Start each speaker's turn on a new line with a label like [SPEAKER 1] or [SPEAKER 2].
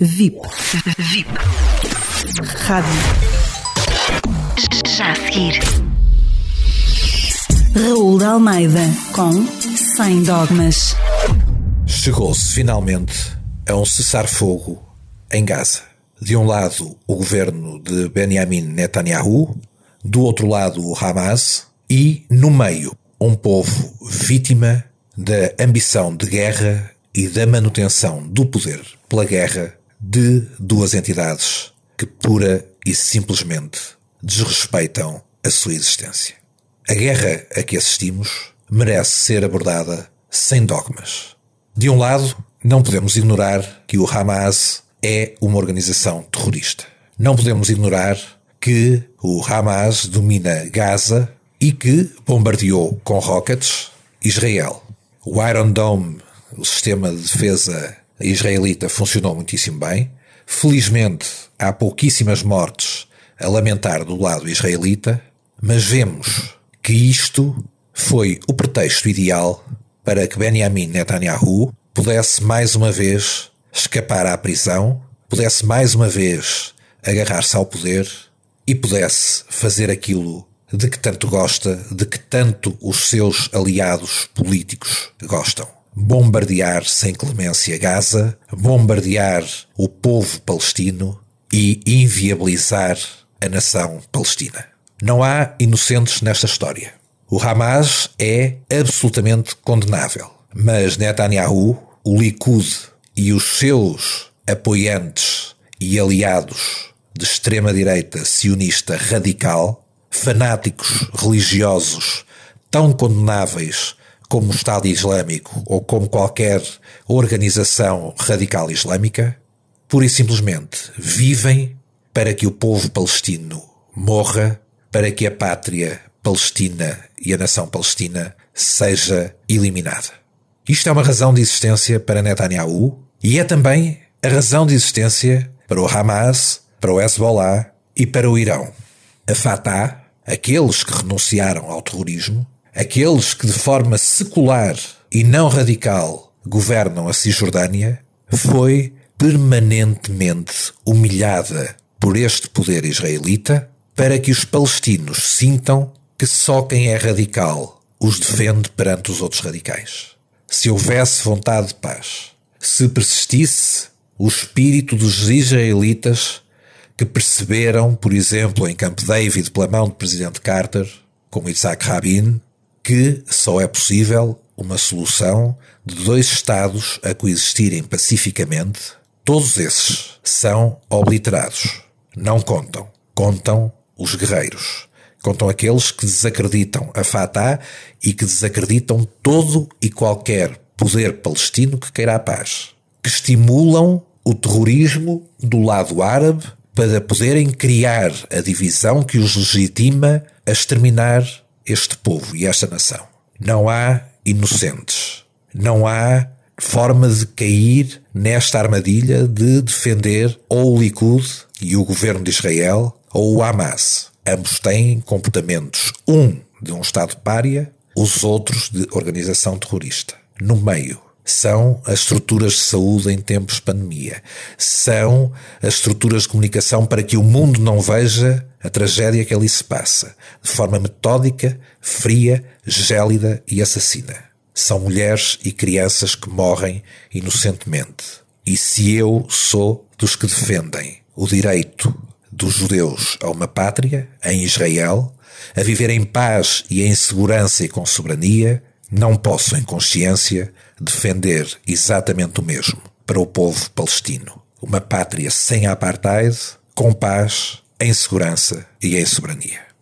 [SPEAKER 1] VIP. VIP. Rádio.
[SPEAKER 2] Já a seguir.
[SPEAKER 1] Raul de Almeida com Sem Dogmas.
[SPEAKER 3] Chegou-se finalmente a um cessar-fogo em Gaza. De um lado, o governo de Benjamin Netanyahu, do outro lado, o Hamas, e, no meio, um povo vítima da ambição de guerra e da manutenção do poder pela guerra de duas entidades que pura e simplesmente desrespeitam a sua existência. A guerra a que assistimos merece ser abordada sem dogmas. De um lado, não podemos ignorar que o Hamas é uma organização terrorista. Não podemos ignorar que o Hamas domina Gaza e que bombardeou com rockets Israel. O Iron Dome, o sistema de defesa israelita, funcionou muitíssimo bem. Felizmente, há pouquíssimas mortes a lamentar do lado israelita, mas vemos que isto foi o pretexto ideal para que Benjamin Netanyahu pudesse mais uma vez escapar à prisão, pudesse mais uma vez agarrar-se ao poder e pudesse fazer aquilo de que tanto gosta, de que tanto os seus aliados políticos gostam. Bombardear sem clemência Gaza, bombardear o povo palestino e inviabilizar a nação palestina. Não há inocentes nesta história. O Hamas é absolutamente condenável, mas Netanyahu, o Likud e os seus apoiantes e aliados de extrema-direita sionista radical, fanáticos religiosos tão condenáveis como o Estado Islâmico ou como qualquer organização radical islâmica, pura e simplesmente vivem para que o povo palestino morra, para que a pátria palestina e a nação palestina seja eliminada. Isto é uma razão de existência para Netanyahu e é também a razão de existência para o Hamas, para o Hezbollah e para o Irão. A Fatah, aqueles que renunciaram ao terrorismo, aqueles que de forma secular e não radical governam a Cisjordânia, foi permanentemente humilhada por este poder israelita para que os palestinos sintam que só quem é radical os defende perante os outros radicais. Se houvesse vontade de paz, se persistisse o espírito dos israelitas que perceberam, por exemplo, em Camp David, pela mão do presidente Carter, como Isaac Rabin, que só é possível uma solução de dois Estados a coexistirem pacificamente, todos esses são obliterados. Não contam. Contam os guerreiros. Contam aqueles que desacreditam a Fatah e que desacreditam todo e qualquer poder palestino que queira a paz. Que estimulam o terrorismo do lado árabe para poderem criar a divisão que os legitima a exterminar este povo e esta nação. Não há inocentes. Não há forma de cair nesta armadilha de defender ou o Likud e o governo de Israel ou o Hamas. Ambos têm comportamentos, um de um Estado pária, os outros de organização terrorista. No meio são as estruturas de saúde em tempos de pandemia, são as estruturas de comunicação para que o mundo não veja a tragédia que ali se passa, de forma metódica, fria, gélida e assassina. São mulheres e crianças que morrem inocentemente. E se eu sou dos que defendem o direito dos judeus a uma pátria, em Israel, a viver em paz e em segurança e com soberania, não posso, em consciência, defender exatamente o mesmo para o povo palestino. Uma pátria sem apartheid, com paz, em segurança e em soberania.